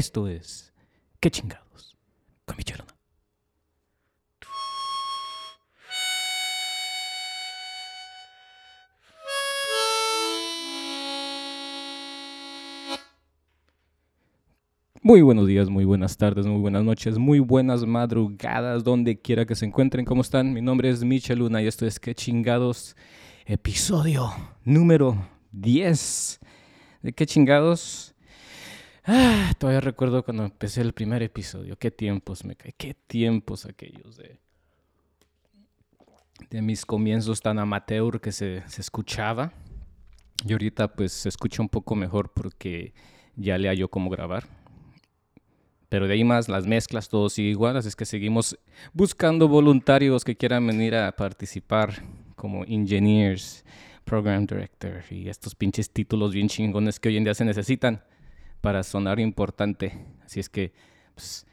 Esto es ¿Qué chingados? Con mi chelona. Muy buenos días, muy buenas tardes, muy buenas noches, muy buenas madrugadas, donde quiera que se encuentren. ¿Cómo están? Mi nombre es Michel Luna y esto es ¿Qué chingados? Episodio número 10. ¿De qué chingados? Ah, todavía recuerdo cuando empecé el primer episodio. Qué tiempos me cae, qué tiempos aquellos de, de mis comienzos tan amateur que se, se escuchaba. Y ahorita pues se escucha un poco mejor porque ya le hallo cómo grabar. Pero de ahí más, las mezclas, todo sigue igual. Así es que seguimos buscando voluntarios que quieran venir a participar como engineers, program director y estos pinches títulos bien chingones que hoy en día se necesitan para sonar importante. Así es que, pues,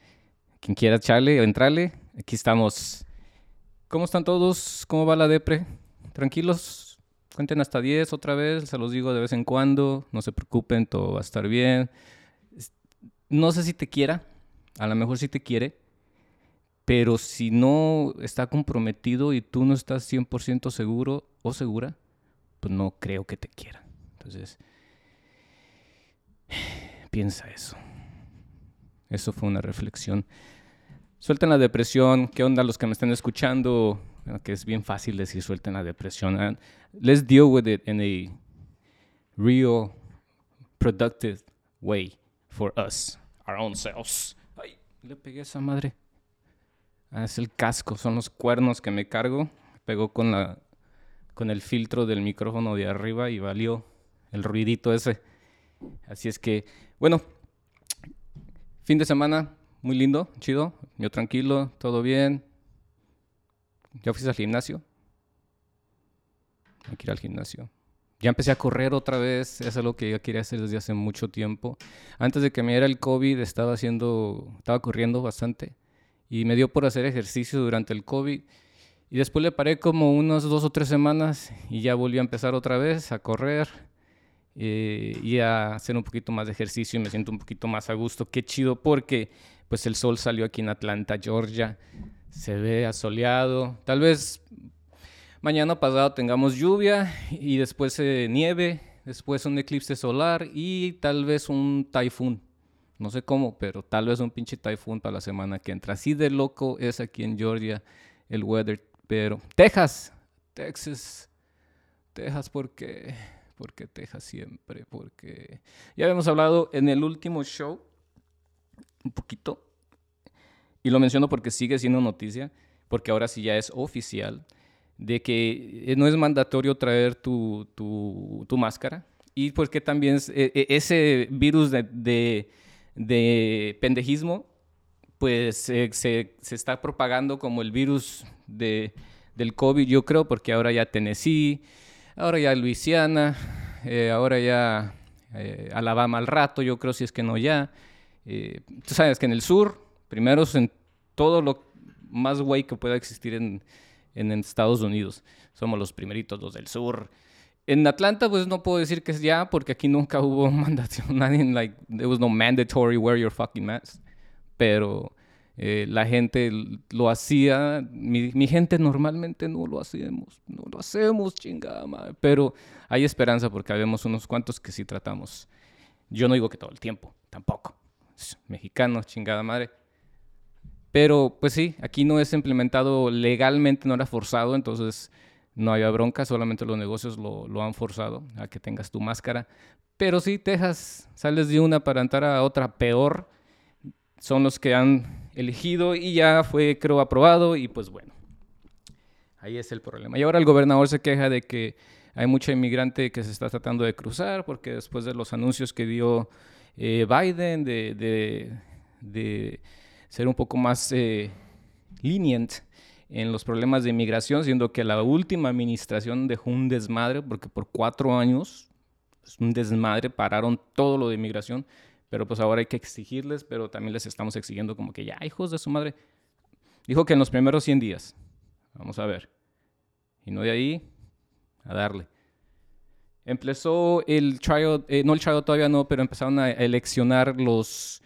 quien quiera echarle o entrarle, aquí estamos. ¿Cómo están todos? ¿Cómo va la depre? ¿Tranquilos? Cuenten hasta 10 otra vez, se los digo de vez en cuando, no se preocupen, todo va a estar bien. No sé si te quiera, a lo mejor sí te quiere, pero si no está comprometido y tú no estás 100% seguro o segura, pues no creo que te quiera. Entonces, piensa eso. Eso fue una reflexión. Suelten la depresión. ¿Qué onda los que me están escuchando? Que es bien fácil decir suelten la depresión. And let's deal with it in a real, productive way for us, our own selves. Ay, le pegué esa madre. Ah, es el casco, son los cuernos que me cargo. Pegó con, la, con el filtro del micrófono de arriba y valió el ruidito ese. Así es que, bueno, fin de semana, muy lindo, chido, yo tranquilo, todo bien. ¿Ya fuiste al gimnasio? Hay que ir al gimnasio. Ya empecé a correr otra vez, es algo que yo quería hacer desde hace mucho tiempo. Antes de que me diera el COVID estaba haciendo, estaba corriendo bastante y me dio por hacer ejercicio durante el COVID. Y después le paré como unas dos o tres semanas y ya volví a empezar otra vez a correr eh, y a hacer un poquito más de ejercicio y me siento un poquito más a gusto. Qué chido porque pues el sol salió aquí en Atlanta, Georgia. Se ve asoleado. Tal vez mañana pasado tengamos lluvia y después eh, nieve, después un eclipse solar y tal vez un typhoon. No sé cómo, pero tal vez un pinche typhoon para la semana que entra. Así de loco es aquí en Georgia el weather. Pero Texas, Texas, Texas, porque porque Texas siempre, porque ya habíamos hablado en el último show un poquito, y lo menciono porque sigue siendo noticia, porque ahora sí ya es oficial, de que no es mandatorio traer tu, tu, tu máscara, y porque también ese virus de, de, de pendejismo, pues se, se, está propagando como el virus de, del COVID, yo creo, porque ahora ya Tennessee, ahora ya Luisiana, eh, ahora ya eh, Alabama al rato, yo creo si es que no ya. Eh, tú sabes que en el sur, primero en todo lo más güey que pueda existir en, en, Estados Unidos. Somos los primeritos, los del sur. En Atlanta, pues no puedo decir que es ya, porque aquí nunca hubo mandación, nadie, like, there was no mandatory wear your fucking mask. Pero eh, la gente lo hacía, mi, gente normalmente no lo hacemos, no lo hacemos, chingada madre. Pero hay esperanza porque habemos unos cuantos que sí tratamos. Yo no digo que todo el tiempo, tampoco. Mexicanos, chingada madre. Pero pues sí, aquí no es implementado legalmente, no era forzado, entonces no había bronca, solamente los negocios lo, lo han forzado a que tengas tu máscara. Pero sí, Texas, sales de una para entrar a otra peor, son los que han elegido y ya fue, creo, aprobado y pues bueno, ahí es el problema. Y ahora el gobernador se queja de que hay mucha inmigrante que se está tratando de cruzar porque después de los anuncios que dio eh, Biden de, de, de, ser un poco más eh, en los problemas de inmigración, siendo que la última administración dejó un desmadre porque por cuatro años, es un desmadre, pararon todo lo de inmigración pero pues ahora hay que exigirles, pero también les estamos exigiendo como que ya, hijos de su madre. Dijo que en los primeros 100 días. Vamos a ver. Y no de ahí, a darle. Empezó el trial, eh, no el trial todavía no, pero empezaron a eleccionar los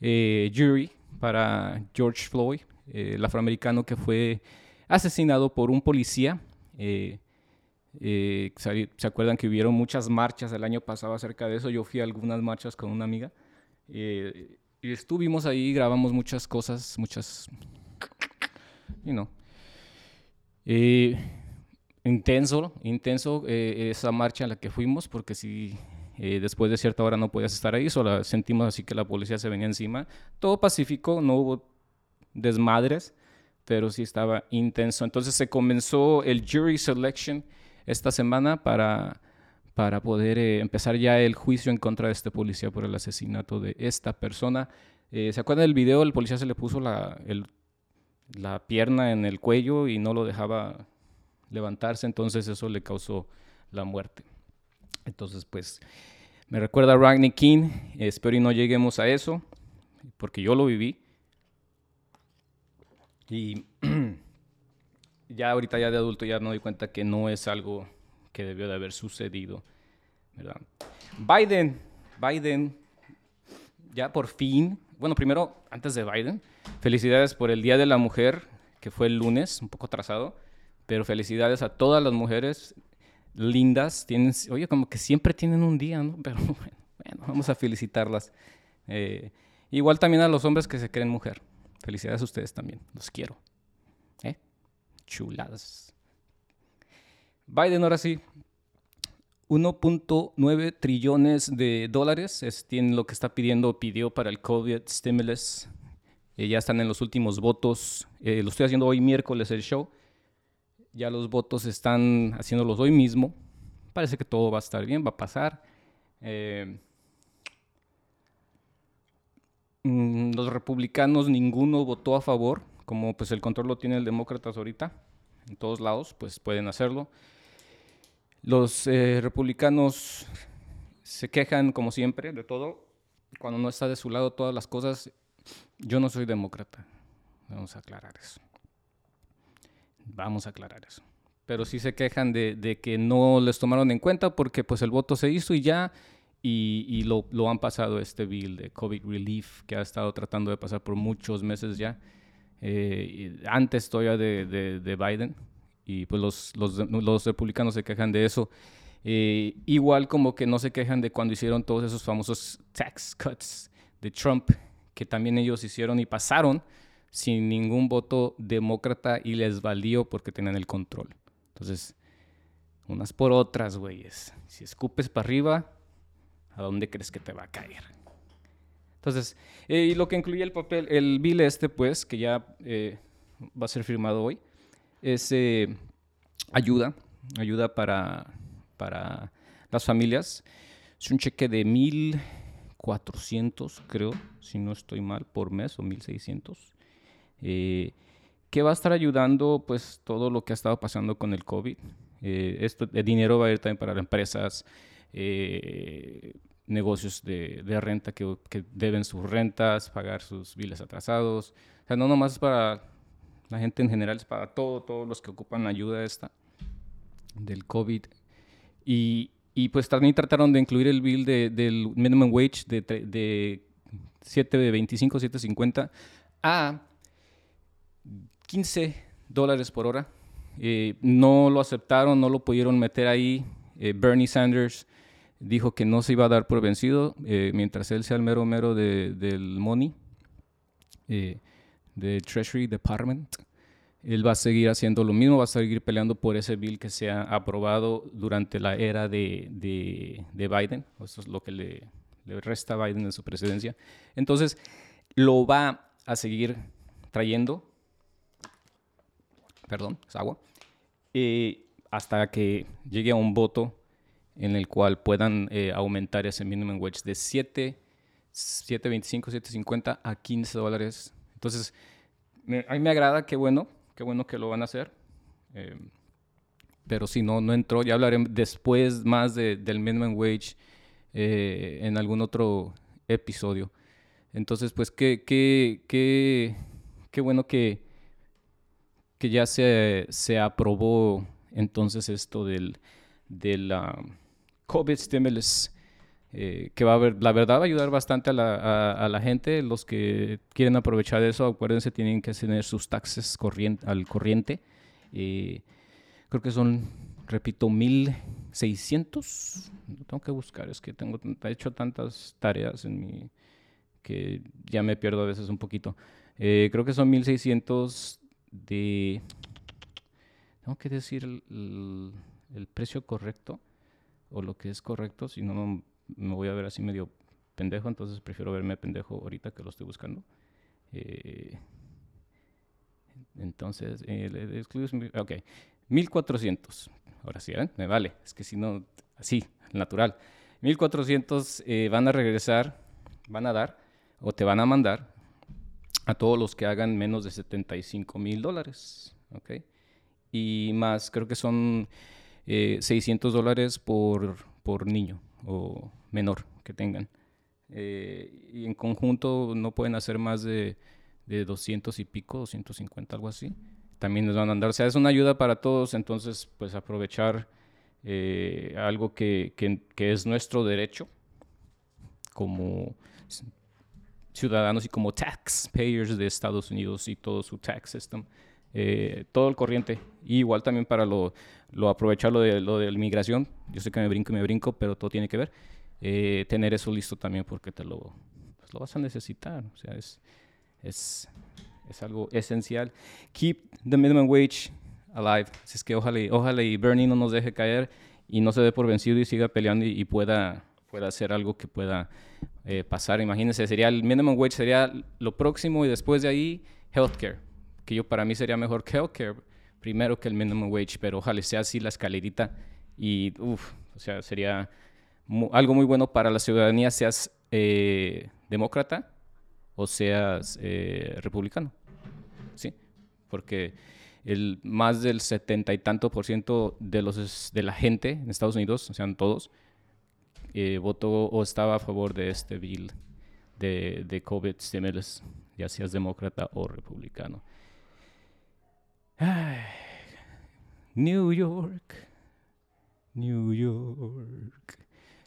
eh, jury para George Floyd, eh, el afroamericano que fue asesinado por un policía. Eh, ¿Se acuerdan que hubieron muchas marchas el año pasado acerca de eso? Yo fui a algunas marchas con una amiga. Y estuvimos ahí, grabamos muchas cosas, muchas... You know. intenso, intenso esa marcha en la que fuimos, porque si eh, después de cierta hora no podías estar ahí, solo sentimos así que la policía se venía encima. Todo pacífico, no hubo desmadres, pero sí estaba intenso. Entonces se comenzó el jury selection esta semana para, para poder eh, empezar ya el juicio en contra de este policía por el asesinato de esta persona. Eh, ¿Se acuerdan del video? El policía se le puso la, la pierna en el cuello y no lo dejaba levantarse, entonces eso le causó la muerte. Entonces, pues, me recuerda a Ragney King. Espero y no lleguemos a eso, porque yo lo viví. Y ya ahorita ya de adulto ya me doy cuenta que no es algo que debió de haber sucedido, ¿verdad? Biden, Biden, ya por fin, bueno, primero, antes de Biden, felicidades por el Día de la Mujer, que fue el lunes, un poco atrasado, pero felicidades a todas las mujeres lindas, tienen, oye, como que siempre tienen un día, ¿no? Pero bueno, vamos a felicitarlas. Eh, igual también a los hombres que se creen mujer. Felicidades a ustedes también, los quiero. ¿Eh? Chuladas. Biden ahora sí. 1.9 trillones de dólares es lo que está pidiendo, pidió para el COVID stimulus. Eh, ya están en los últimos votos. Eh, lo estoy haciendo hoy miércoles el show. Ya los votos están haciéndolos hoy mismo. Parece que todo va a estar bien, va a pasar. Eh, mm, los republicanos, ninguno votó a favor. Como pues el control lo tiene el demócratas ahorita, en todos lados, pues pueden hacerlo. Los eh, republicanos se quejan, como siempre, de todo. Cuando no está de su lado todas las cosas, yo no soy demócrata. Vamos a aclarar eso. Vamos a aclarar eso. Pero sí se quejan de, que no les tomaron en cuenta porque pues el voto se hizo y ya, y, lo, han pasado este bill de COVID Relief que ha estado tratando de pasar por muchos meses ya, eh, antes todavía de, Biden, y pues los, los, republicanos se quejan de eso. Eh, igual como que no se quejan de cuando hicieron todos esos famosos tax cuts de Trump, que también ellos hicieron y pasaron, sin ningún voto demócrata y les valió porque tenían el control. Entonces, unas por otras, güeyes. Si escupes para arriba, ¿a dónde crees que te va a caer? Entonces, eh, y lo que incluye el papel, el bill este, pues, que ya eh, va a ser firmado hoy, es eh, ayuda, ayuda para, para las familias. Es un cheque de 1.400, creo, si no estoy mal, por mes, o 1.600 eh, que va a estar ayudando pues todo lo que ha estado pasando con el COVID. Eh, esto, el dinero va a ir también para las empresas, eh, negocios de, renta que, deben sus rentas, pagar sus biles atrasados. O sea, no nomás para la gente en general, es para todo, todos los que ocupan la ayuda esta del COVID. Y, y pues también trataron de incluir el bill de, del minimum wage de, de 7.25, 7.50 a 15 dólares por hora. Eh, no lo aceptaron, no lo pudieron meter ahí. Eh, Bernie Sanders dijo que no se iba a dar por vencido eh, mientras él sea el mero mero del money, del Treasury Department. Él va a seguir haciendo lo mismo, va a seguir peleando por ese bill que sea aprobado durante la era de, de, Biden. Eso es lo que le, le resta a Biden en su presidencia. Entonces, lo va a seguir trayendo perdón, es agua, hasta que llegue a un voto en el cual puedan eh, aumentar ese minimum wage de 7, 7.25, 7.50 a 15 dólares. Entonces, a mí me agrada, qué bueno, qué bueno que lo van a hacer. Eh, pero si no, no entró, ya hablaré después más del minimum wage eh, en algún otro episodio. Entonces, pues qué, qué, qué, qué bueno que, que ya se, se aprobó entonces esto del, del COVID stimulus eh, que va a haber, la verdad va a ayudar bastante a la, a, la, gente. Los que quieren aprovechar eso, acuérdense, tienen que tener sus taxes corriente, al corriente. Eh, creo que son, repito, 1600. Tengo que buscar, es que tengo he hecho tantas tareas en mi que ya me pierdo a veces un poquito. Eh, creo que son 1600 de... Tengo que decir el, el, precio correcto o lo que es correcto, si no me voy a ver así medio pendejo, entonces prefiero verme pendejo ahorita que lo estoy buscando. Eh, entonces, eh, ok, 1400. Ahora sí, ¿eh? me vale, es que si no, así, natural. 1400 eh, van a regresar, van a dar o te van a mandar a todos los que hagan menos de 75 mil dólares, ¿ok? Y más, creo que son 600 dólares por, por niño o menor que tengan. Eh, y en conjunto no pueden hacer más de, de 200 y pico, 250, algo así. También les van a andar. O sea, es una ayuda para todos, entonces pues aprovechar eh, algo que, que, que, es nuestro derecho como ciudadanos y como taxpayers de Estados Unidos y todo su tax system. Eh, todo el corriente. Y igual también para lo, lo aprovechar lo de, lo de la inmigración. Yo sé que me brinco y me brinco, pero todo tiene que ver. Eh, tener eso listo también porque te lo, pues, lo vas a necesitar. O sea, es, es, es, algo esencial. Keep the minimum wage alive. Así es que ojalá, ojalá y Bernie no nos deje caer y no se dé por vencido y siga peleando y, pueda, pueda hacer algo que pueda eh, pasar. Imagínense, sería el minimum wage sería lo próximo y después de ahí healthcare que yo para mí sería mejor que healthcare primero que el minimum wage, pero ojalá sea así la escalerita y, uff, o sea, sería algo muy bueno para la ciudadanía, seas eh, demócrata o seas eh, republicano, ¿sí? Porque el, más del setenta y tanto por ciento de, los, de la gente en Estados Unidos, o sea, todos, eh, votó o estaba a favor de este bill de, de COVID ya seas demócrata o republicano. New York, New York.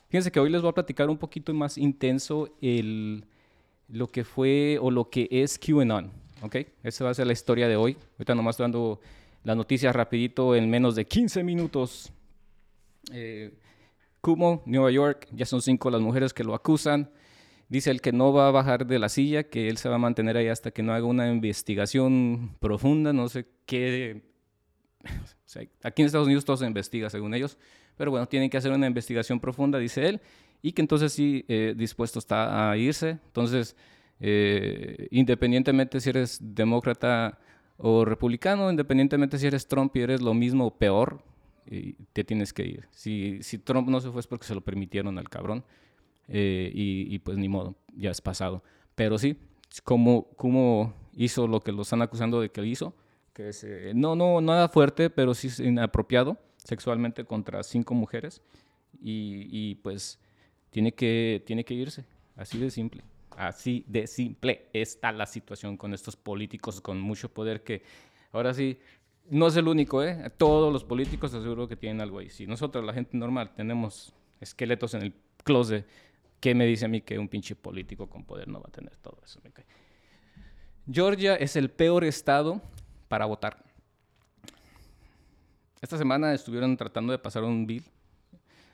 Fíjense que hoy les voy a platicar un poquito más intenso el, lo que fue o lo que es QAnon. ¿ok? Esa va a ser la historia de hoy. Ahorita nomás estoy dando las noticias rapidito en menos de 15 minutos. Eh, Kumo, Nueva York, ya son cinco las mujeres que lo acusan. Dice el que no va a bajar de la silla, que él se va a mantener ahí hasta que no haga una investigación profunda, no sé qué. aquí en Estados Unidos todo se investiga, según ellos, pero bueno, tienen que hacer una investigación profunda, dice él, y que entonces sí eh, dispuesto está a irse. Entonces, eh, independientemente si eres demócrata o republicano, independientemente si eres Trump y eres lo mismo o peor, te tienes que ir. Si, si Trump no se fue es porque se lo permitieron al cabrón. Eh, y, pues ni modo, ya es pasado. Pero sí, como, como hizo lo que lo están acusando de que hizo, que es, eh, no, no, nada fuerte, pero sí inapropiado sexualmente contra cinco mujeres y, y, pues tiene que, tiene que irse, así de simple. Así de simple está la situación con estos políticos con mucho poder que ahora sí no es el único, ¿eh? Todos los políticos aseguro que tienen algo ahí. Si nosotros, la gente normal, tenemos esqueletos en el closet ¿Qué me dice a mí que un pinche político con poder no va a tener todo eso? Georgia es el peor estado para votar. Esta semana estuvieron tratando de pasar un bill.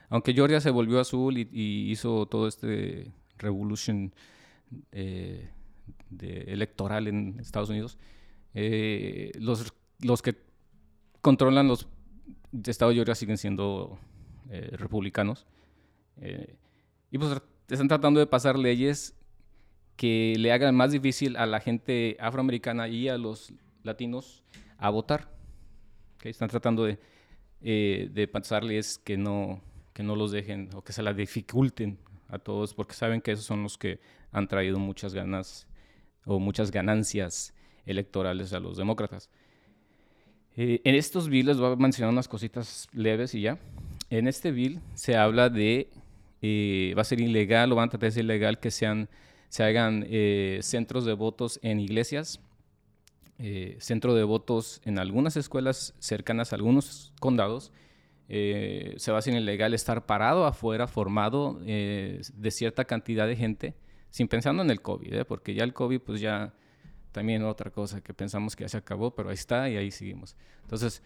Aunque Georgia se volvió azul y, hizo todo este revolution eh, electoral en Estados Unidos, eh, los, los que controlan los estados de Georgia siguen siendo eh, republicanos. y pues están tratando de pasar leyes que le hagan más difícil a la gente afroamericana y a los latinos a votar. Están tratando de, eh, de que no, que no los dejen o que se las dificulten a todos porque saben que esos son los que han traído muchas ganas o muchas ganancias electorales a los demócratas. Eh, en estos bills voy a mencionar unas cositas leves y ya. En este bill se habla de va a ser ilegal o van a tratar de ser ilegal que sean, se hagan eh, centros de votos en iglesias, eh, centro de votos en algunas escuelas cercanas a algunos condados, eh, se va a hacer ilegal estar parado afuera, formado eh, de cierta cantidad de gente, sin pensando en el COVID, ¿eh? porque ya el COVID pues ya también otra cosa que pensamos que ya se acabó, pero ahí está y ahí seguimos. Entonces,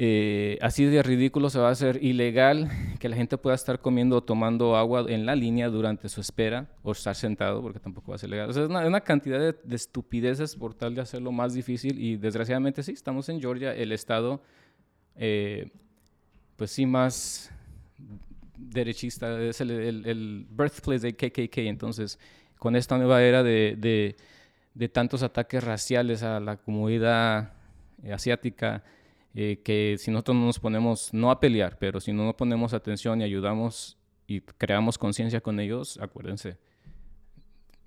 eh, así de ridículo se va a hacer ilegal que la gente pueda estar comiendo o tomando agua en la línea durante su espera o estar sentado, porque tampoco va a ser legal. Es una, cantidad de, estupideces por tal de hacerlo más difícil y desgraciadamente sí, estamos en Georgia, el estado, eh, pues sí, más derechista, es el, birthplace de KKK, entonces con esta nueva era de, de tantos ataques raciales a la comunidad asiática, eh, que si nosotros no nos ponemos, no a pelear, pero si no nos ponemos atención y ayudamos y creamos conciencia con ellos, acuérdense,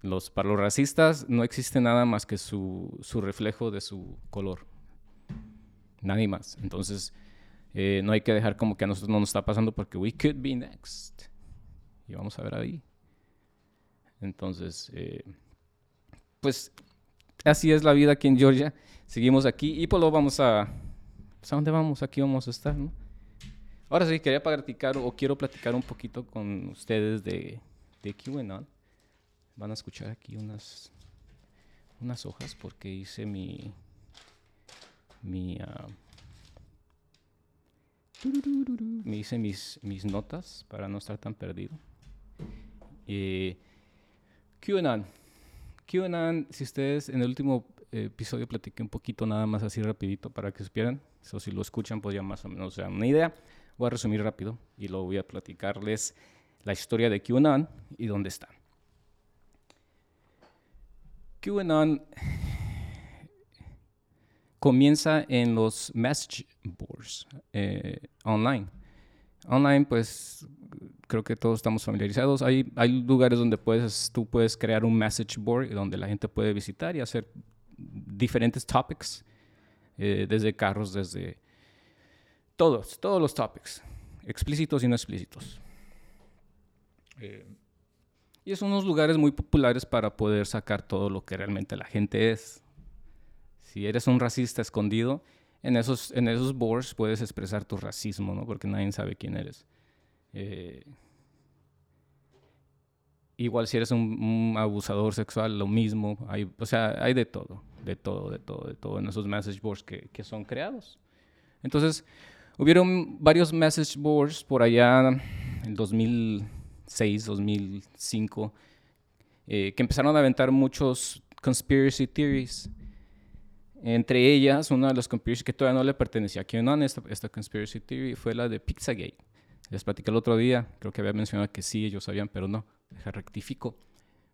los, para los racistas no existe nada más que su, su reflejo de su color. Nadie más. Entonces, eh, no hay que dejar como que a nosotros no nos está pasando porque we could be next. Y vamos a ver ahí. Entonces, eh, pues así es la vida aquí en Georgia. Seguimos aquí y pues lo vamos a pues, ¿a dónde vamos? Aquí vamos a estar, ¿no? Ahora sí, quería platicar o quiero platicar un poquito con ustedes de, de QAnon. Van a escuchar aquí unas, unas hojas porque hice mi, mi uh, me hice mis, mis notas para no estar tan perdido. Eh, QAnon. QAnon, si ustedes en el último episodio platiqué un poquito nada más así rapidito para que supieran. Eso si lo escuchan pues más o menos se una idea. Voy a resumir rápido y luego voy a platicarles la historia de QAnon y dónde está. QAnon comienza en los message boards eh, online. Online, pues creo que todos estamos familiarizados. Hay, hay lugares donde puedes, tú puedes crear un message board donde la gente puede visitar y hacer diferentes topics, eh, desde carros, desde todos, todos los topics, explícitos y no explícitos. Eh, y son unos lugares muy populares para poder sacar todo lo que realmente la gente es. Si eres un racista escondido, en esos, en esos boards puedes expresar tu racismo, ¿no? Porque nadie sabe quién eres. Eh, igual si eres un, abusador sexual, lo mismo. Hay, o sea, hay de todo, de todo, de todo, de todo en esos message boards que, que son creados. Entonces, hubieron varios message boards por allá en 2006, 2005, eh, que empezaron a aventar muchos conspiracy theories. Entre ellas, una de las conspiracy que todavía no le pertenecía a QAnon, esta, esta conspiracy theory, fue la de Pizzagate. Les platicé el otro día, creo que había mencionado que sí, ellos sabían, pero no rectifico.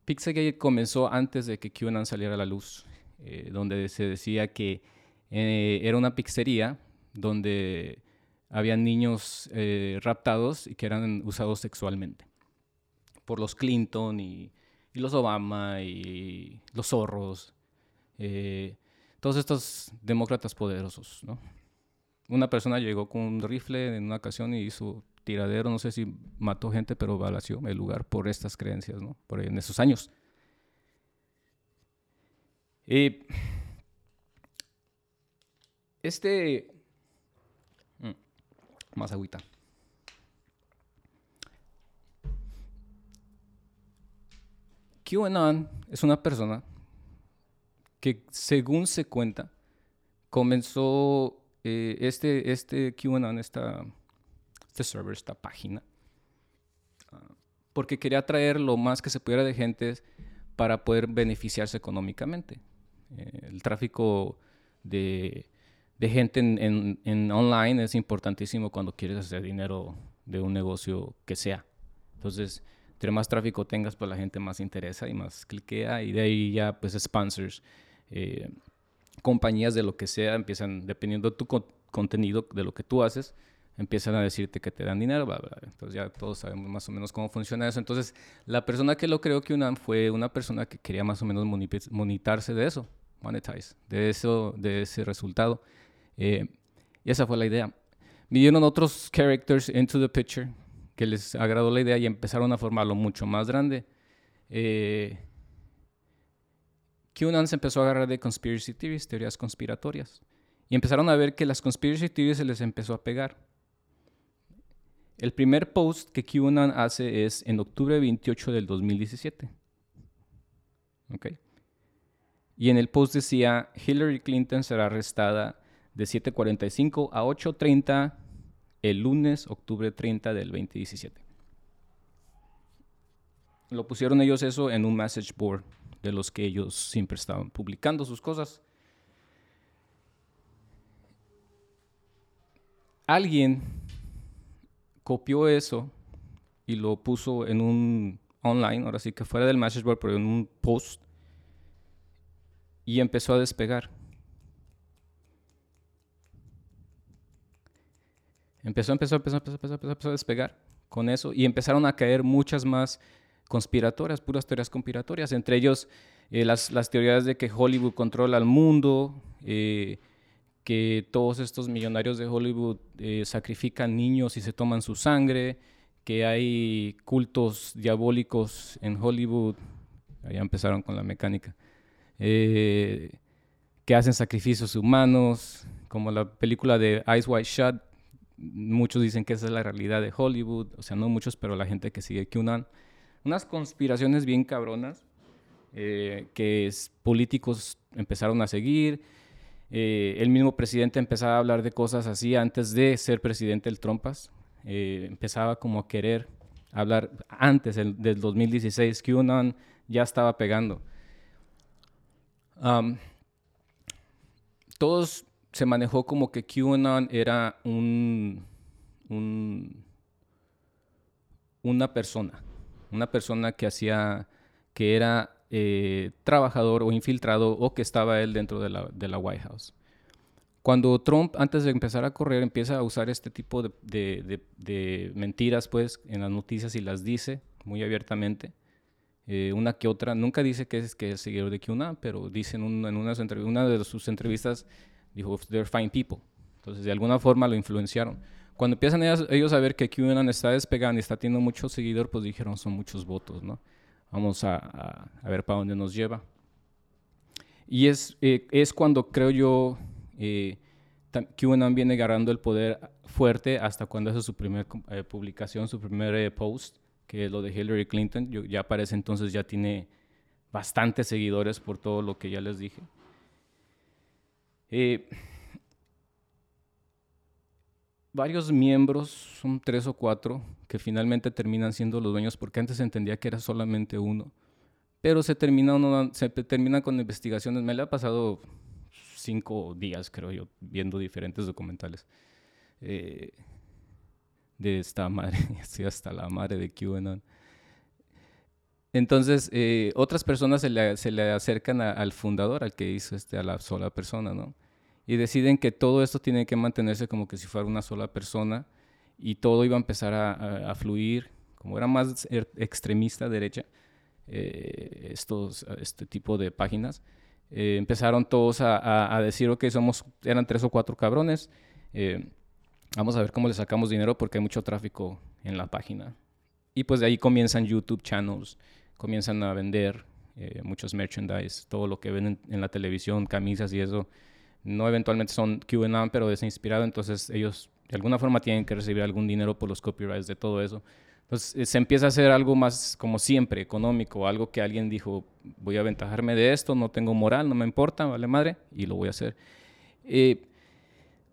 Pizzagate comenzó antes de que QAnon saliera a la luz, eh, donde se decía que eh, era una pizzería donde había niños eh, raptados y que eran usados sexualmente por los Clinton y, los Obama y los zorros, todos estos demócratas poderosos. Una persona llegó con un rifle en una ocasión y hizo tiradero, no sé si mató gente, pero balació el lugar por estas creencias, ¿no? Por en esos años. Y este... Mm, más agüita. QAnon es una persona que, según se cuenta, comenzó eh, este, este QAnon, esta este server, esta página, ah, porque quería atraer lo más que se pudiera de gente para poder beneficiarse económicamente. Eh, el tráfico de, gente en, online es importantísimo cuando quieres hacer dinero de un negocio que sea. Entonces, entre más tráfico tengas, pues la gente más interesa y más cliquea y de ahí ya pues sponsors, eh, compañías de lo que sea empiezan, dependiendo de tu contenido, de lo que tú haces, empiezan a decirte que te dan dinero, entonces ya todos sabemos más o menos cómo funciona eso. Entonces, la persona que lo creó que QAnon fue una persona que quería más o menos monetizarse de eso, monetize, de, eso, de ese resultado. Eh, y esa fue la idea. Vinieron otros characters into the picture que les agradó la idea y empezaron a formarlo mucho más grande. Eh, QAnon se empezó a agarrar de conspiracy theories, teorías conspiratorias. Y empezaron a ver que las conspiracy theories se les empezó a pegar El primer post que QAnon hace es en octubre 28 del 2017. ¿Ok? Y en el post decía, Hillary Clinton será arrestada de 7.45 a 8.30 el lunes, octubre 30 del 2017. Lo pusieron ellos eso en un message board de los que ellos siempre estaban publicando sus cosas. Alguien copió eso y lo puso en un online, ahora sí que fuera del message board, pero en un post, y empezó a despegar. Empezó, empezó, empezó, empezó, empezó, empezó a despegar con eso y empezaron a caer muchas más conspiratorias, puras teorías conspiratorias, entre ellos eh, las, teorías de que Hollywood controla el mundo, eh, que todos estos millonarios de Hollywood eh, sacrifican niños y se toman su sangre, que hay cultos diabólicos en Hollywood, ya empezaron con la mecánica, que hacen sacrificios humanos, como la película de Eyes Wide Shut, muchos dicen que esa es la realidad de Hollywood, o sea, no muchos, pero la gente que sigue QAnon unas conspiraciones bien cabronas eh, que políticos empezaron a seguir. Eh, el mismo presidente empezaba a hablar de cosas así antes de ser presidente el Trumpas. Eh, empezaba como a querer hablar antes del, 2016. QAnon ya estaba pegando. Todos se manejó como que QAnon era un, un una persona una persona que hacía, que era eh, trabajador o infiltrado o que estaba él dentro de la, de la, White House. Cuando Trump, antes de empezar a correr, empieza a usar este tipo de, de, de, mentiras pues, en las noticias y las dice muy abiertamente, eh, una que otra, nunca dice que es, que es seguidor de QAnon, pero dice en, una, en una de sus entrevistas, dijo, they're fine people. Entonces, de alguna forma lo influenciaron. Cuando empiezan ellos, a ver que QAnon está despegando y está teniendo mucho seguidor, pues dijeron, son muchos votos, ¿no? Vamos a, a, ver para dónde nos lleva. Y es, eh, es cuando creo yo eh, QAnon viene agarrando el poder fuerte hasta cuando hace su primera eh, publicación, su primer eh, post, que es lo de Hillary Clinton. Yo, ya parece entonces ya tiene bastantes seguidores por todo lo que ya les dije. Eh, varios miembros, son tres o cuatro, que finalmente terminan siendo los dueños, porque antes entendía que era solamente uno. Pero se termina, uno, se con investigaciones. Me le ha pasado cinco días, creo yo, viendo diferentes documentales eh, de esta madre, sí, hasta la madre de QAnon. Entonces, eh, otras personas se le, se le acercan al fundador, al que hizo este, a la sola persona, ¿no? y deciden que todo esto tiene que mantenerse como que si fuera una sola persona y todo iba a empezar a, fluir, como era más er, extremista derecha, eh, estos, este tipo de páginas, eh, empezaron todos a, a, decir, ok, somos, eran tres o cuatro cabrones, vamos a ver cómo le sacamos dinero porque hay mucho tráfico en la página. Y pues de ahí comienzan YouTube channels, comienzan a vender muchos merchandise, todo lo que ven en la televisión, camisas y eso, no eventualmente son QAnon, pero es inspirado, entonces ellos de alguna forma tienen que recibir algún dinero por los copyrights de todo eso. Entonces eh, se empieza a hacer algo más como siempre, económico, algo que alguien dijo, voy a aventajarme de esto, no tengo moral, no me importa, vale madre, y lo voy a hacer. Eh,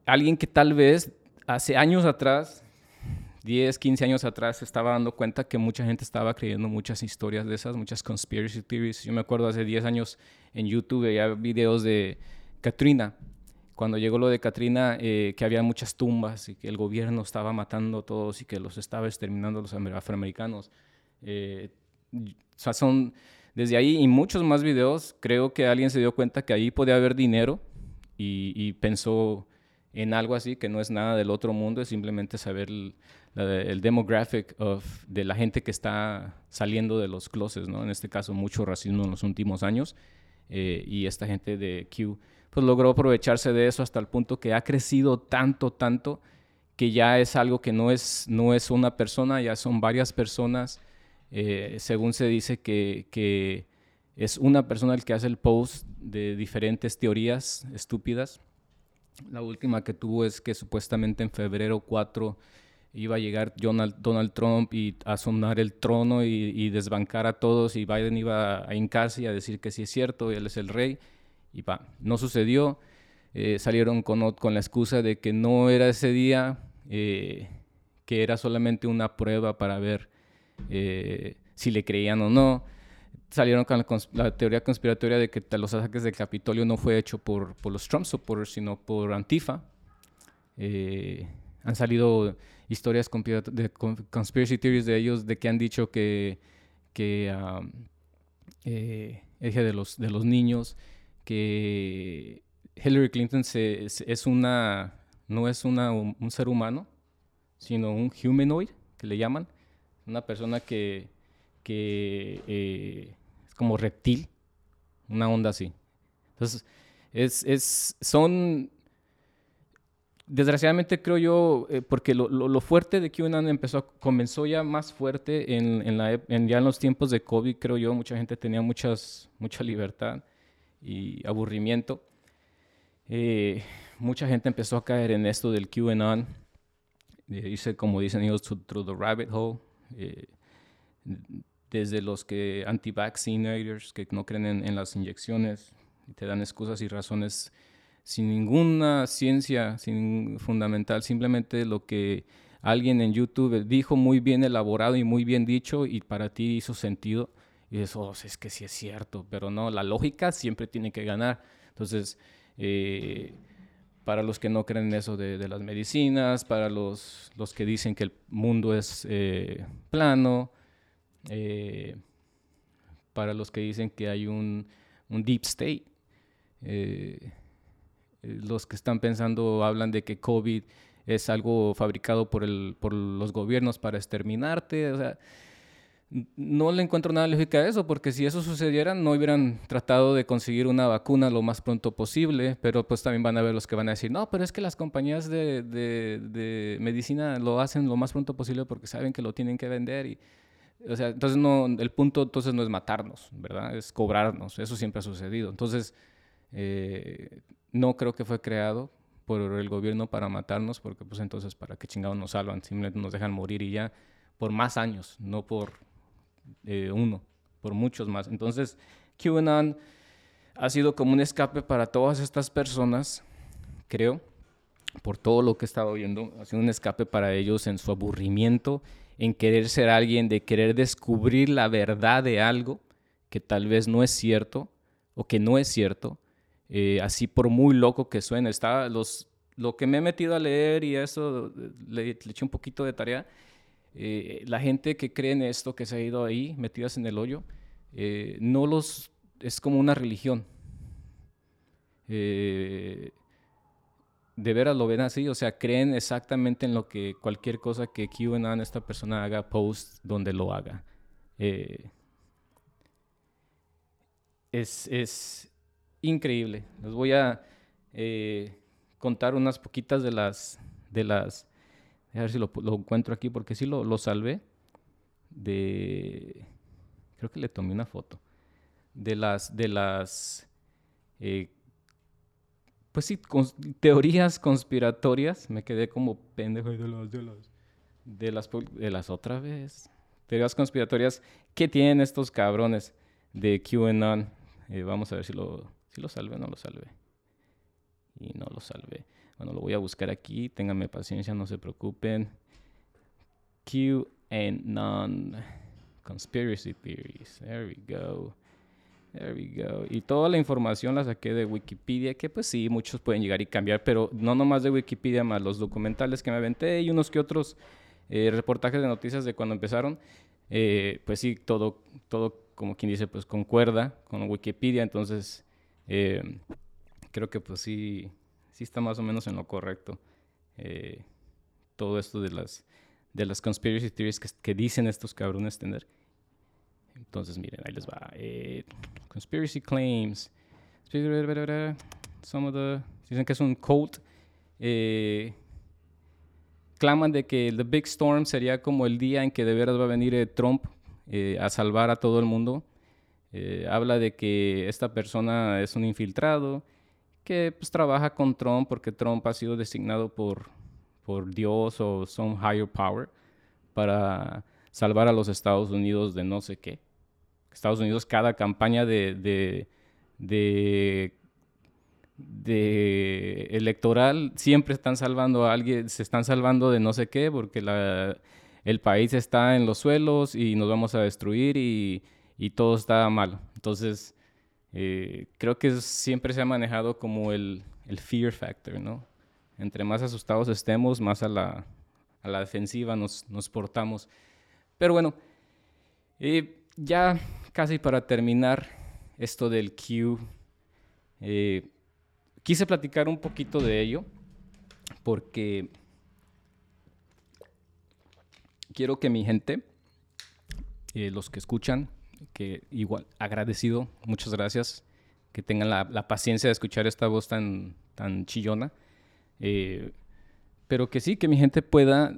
alguien que tal vez hace años atrás, 10, 15 años atrás, estaba dando cuenta que mucha gente estaba creyendo muchas historias de esas, muchas conspiracy theories. Yo me acuerdo hace 10 años en YouTube veía videos de Katrina, cuando llegó lo de Katrina, eh, que había muchas tumbas y que el gobierno estaba matando a todos y que los estaba exterminando los afroamericanos. Eh, son desde ahí y muchos más videos, creo que alguien se dio cuenta que ahí podía haber dinero y, pensó en algo así que no es nada del otro mundo, es simplemente saber el, demographic of, de la gente que está saliendo de los closets, ¿no? En este caso, mucho racismo en los últimos años eh, y esta gente de Q pues logró aprovecharse de eso hasta el punto que ha crecido tanto, tanto, que ya es algo que no es, no es una persona, ya son varias personas. Eh, según se dice que, que, es una persona el que hace el post de diferentes teorías estúpidas. La última que tuvo es que supuestamente en febrero 4 iba a llegar Donald, Trump y a sonar el trono y, desbancar a todos y Biden iba a hincarse y a decir que sí es cierto, él es el rey. Y va, no sucedió. Eh, salieron con, con, la excusa de que no era ese día, eh, que era solamente una prueba para ver eh, si le creían o no. Salieron con la, teoría conspiratoria de que los ataques del Capitolio no fue hecho por, por los Trump supporters, sino por Antifa. han salido historias de conspiracy theories de ellos de que han dicho que, que eh, de los, de los niños, que Hillary Clinton es una, no es una, un, ser humano, sino un humanoid, que le llaman, una persona que, que eh, es como reptil, una onda así. Entonces, es, es, son desgraciadamente creo yo, eh, porque lo, lo, fuerte de QAnon empezó, comenzó ya más fuerte en, en, la, en, ya en los tiempos de COVID, creo yo, mucha gente tenía muchas, mucha libertad y aburrimiento. Eh, mucha gente empezó a caer en esto del QAnon, dice, como dicen ellos, through, the rabbit hole, eh, desde los que anti-vaccinators, que no creen en, las inyecciones, te dan excusas y razones sin ninguna ciencia sin fundamental, simplemente lo que alguien en YouTube dijo muy bien elaborado y muy bien dicho y para ti hizo sentido. Y eso oh, es que sí es cierto, pero no, la lógica siempre tiene que ganar. Entonces, eh, para los que no creen en eso de, las medicinas, para los, los, que dicen que el mundo es eh, plano, eh, para los que dicen que hay un, un deep state. Eh, los que están pensando hablan de que COVID es algo fabricado por, el, por los gobiernos para exterminarte. O sea, no le encuentro nada lógica a eso, porque si eso sucediera, no hubieran tratado de conseguir una vacuna lo más pronto posible, pero pues también van a ver los que van a decir, no, pero es que las compañías de, de, de medicina lo hacen lo más pronto posible porque saben que lo tienen que vender y... O sea, entonces no, el punto entonces no es matarnos, ¿verdad? Es cobrarnos. Eso siempre ha sucedido. Entonces, eh, no creo que fue creado por el gobierno para matarnos, porque pues entonces para qué chingados nos salvan, simplemente nos dejan morir y ya por más años, no por eh, uno, por muchos más. Entonces, QAnon ha sido como un escape para todas estas personas, creo, por todo lo que he estado viendo, ha sido un escape para ellos en su aburrimiento, en querer ser alguien, de querer descubrir la verdad de algo que tal vez no es cierto o que no es cierto, eh, así por muy loco que suene. Está los, lo que me he metido a leer y eso, le, eché un poquito de tarea. Eh, la gente que cree en esto, que se ha ido ahí, metidas en el hoyo, eh, no los, es como una religión. De veras lo ven así, o sea, creen exactamente en lo que cualquier cosa que QAnon, esta persona haga, post donde lo haga. es, es, increíble. Les voy a eh, contar unas poquitas de las, de las, a ver si lo, encuentro aquí porque sí lo, lo, salvé, de, creo que le tomé una foto, de las, de las, eh, pues sí, teorías conspiratorias, me quedé como pendejo de las, de las, de las, otra vez, teorías conspiratorias que tienen estos cabrones de QAnon. Eh, vamos a ver si lo, si lo salve o no lo salve. Y no lo salve. Bueno, lo voy a buscar aquí. Ténganme paciencia, no se preocupen. Q and non conspiracy theories. There we go. There we go. Y toda la información la saqué de Wikipedia, que pues sí, muchos pueden llegar y cambiar, pero no nomás de Wikipedia, más los documentales que me aventé y unos que otros eh, reportajes de noticias de cuando empezaron. Eh, pues sí, todo, todo, como quien dice, pues concuerda con Wikipedia. Entonces, eh, creo que pues sí, sí está más o menos en lo correcto. Todo esto de las, de las conspiracy theories que, dicen estos cabrones tener. Entonces, miren, ahí les va. Eh, conspiracy claims. Some of the, dicen que es un cult. claman de que The Big Storm sería como el día en que de veras va a venir Trump a salvar a todo el mundo. Eh, habla de que esta persona es un infiltrado, que pues trabaja con Trump porque Trump ha sido designado por, por Dios o some higher power para salvar a los Estados Unidos de no sé qué. Estados Unidos, cada campaña de, de, de, electoral, siempre están salvando a alguien, se están salvando de no sé qué, porque el país está en los suelos y nos vamos a destruir y, y todo está mal. Entonces, eh, creo que siempre se ha manejado como el, el, fear factor, ¿no? Entre más asustados estemos, más a la, a la defensiva nos, nos portamos. Pero bueno, eh, ya casi para terminar esto del Q, eh, quise platicar un poquito de ello porque quiero que mi gente, eh, los que escuchan, que igual agradecido, muchas gracias, que tengan la, paciencia de escuchar esta voz tan, tan chillona, eh, pero que sí, que mi gente pueda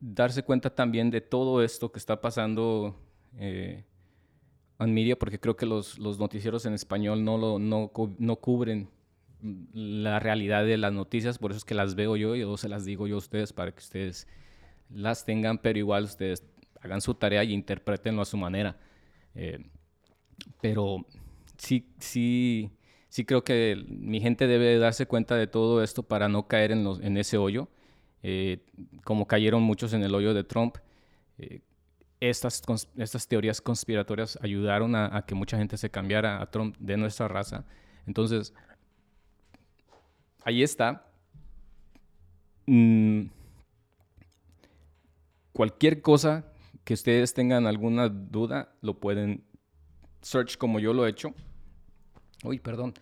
darse cuenta también de todo esto que está pasando eh, en media, porque creo que los, los noticieros en español no, lo, no, no, cubren la realidad de las noticias, por eso es que las veo yo y yo se las digo yo a ustedes para que ustedes las tengan, pero igual ustedes hagan su tarea y interpretenlo a su manera. Eh, pero sí, sí, sí creo que mi gente debe darse cuenta de todo esto para no caer en, los, en ese hoyo, eh, como cayeron muchos en el hoyo de Trump. Eh, estas, teorías conspiratorias ayudaron a, que mucha gente se cambiara a Trump de nuestra raza. Entonces, ahí está. Mm, cualquier cosa que ustedes tengan alguna duda, lo pueden search como yo lo he hecho. Uy, perdón.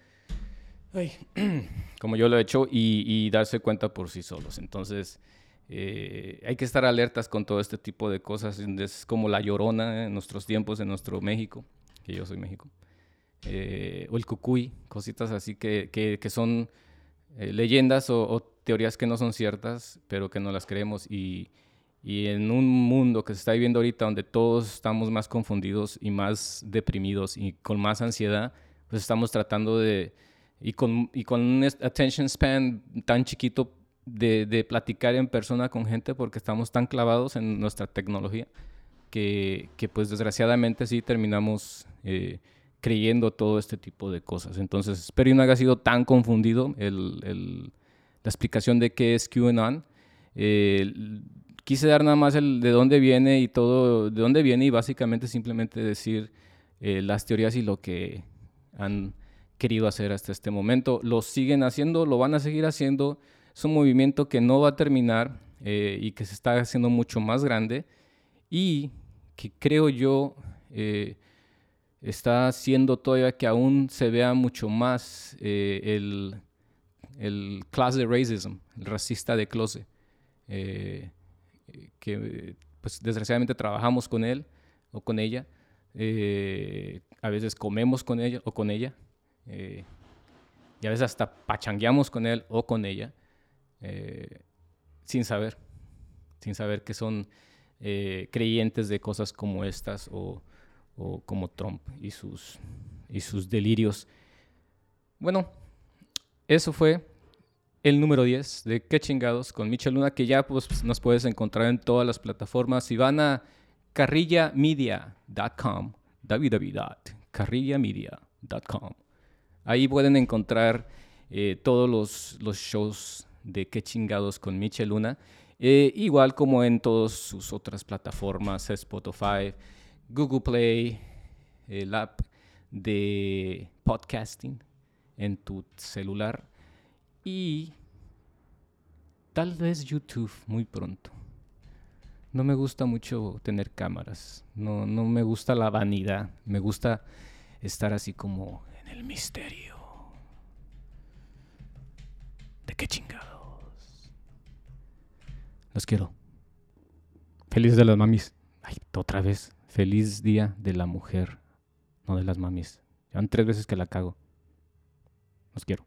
como yo lo he hecho y, y darse cuenta por sí solos. Entonces, eh, hay que estar alertas con todo este tipo de cosas. Es como la llorona en nuestros tiempos, en nuestro México, que yo soy México. Eh, o el cucuy, cositas así que, que, son eh, leyendas o, teorías que no son ciertas, pero que no las creemos. Y, y, en un mundo que se está viviendo ahorita, donde todos estamos más confundidos y más deprimidos y con más ansiedad, pues estamos tratando de, y con, y con un attention span tan chiquito, de, platicar en persona con gente porque estamos tan clavados en nuestra tecnología que, pues desgraciadamente sí terminamos eh, creyendo todo este tipo de cosas. Entonces espero que no haya sido tan confundido la explicación de qué es QAnon. Eh, quise dar nada más el de dónde viene y todo, de dónde viene y básicamente simplemente decir eh, las teorías y lo que han querido hacer hasta este momento. Lo siguen haciendo, lo van a seguir haciendo es un movimiento que no va a terminar eh, y que se está haciendo mucho más grande y que creo yo eh, está haciendo todavía que aún se vea mucho más eh, el, el class de racism, el racista de closet, que pues desgraciadamente trabajamos con él o con ella, a veces comemos con ella o con ella, y a veces hasta pachangueamos con él o con ella. Eh, sin saber, sin saber que son eh, creyentes de cosas como estas o, como Trump y sus, y sus delirios. Bueno, eso fue el número 10 de Qué chingados con Michel Luna, que ya pues, nos puedes encontrar en todas las plataformas. Si van a carrillamedia.com, www.carrillamedia.com, ahí pueden encontrar eh, todos los, shows de qué chingados con Michel Luna. Eh, igual como en todas sus otras plataformas, Spotify, Google Play, el app de podcasting en tu celular y tal vez YouTube muy pronto. No me gusta mucho tener cámaras, no, no me gusta la vanidad, me gusta estar así como el misterio. ¿De qué chingados? Los quiero. Feliz de las mamis. Ay, otra vez. Feliz día de la mujer, no de las mamis. Van tres veces que la cago. Los quiero.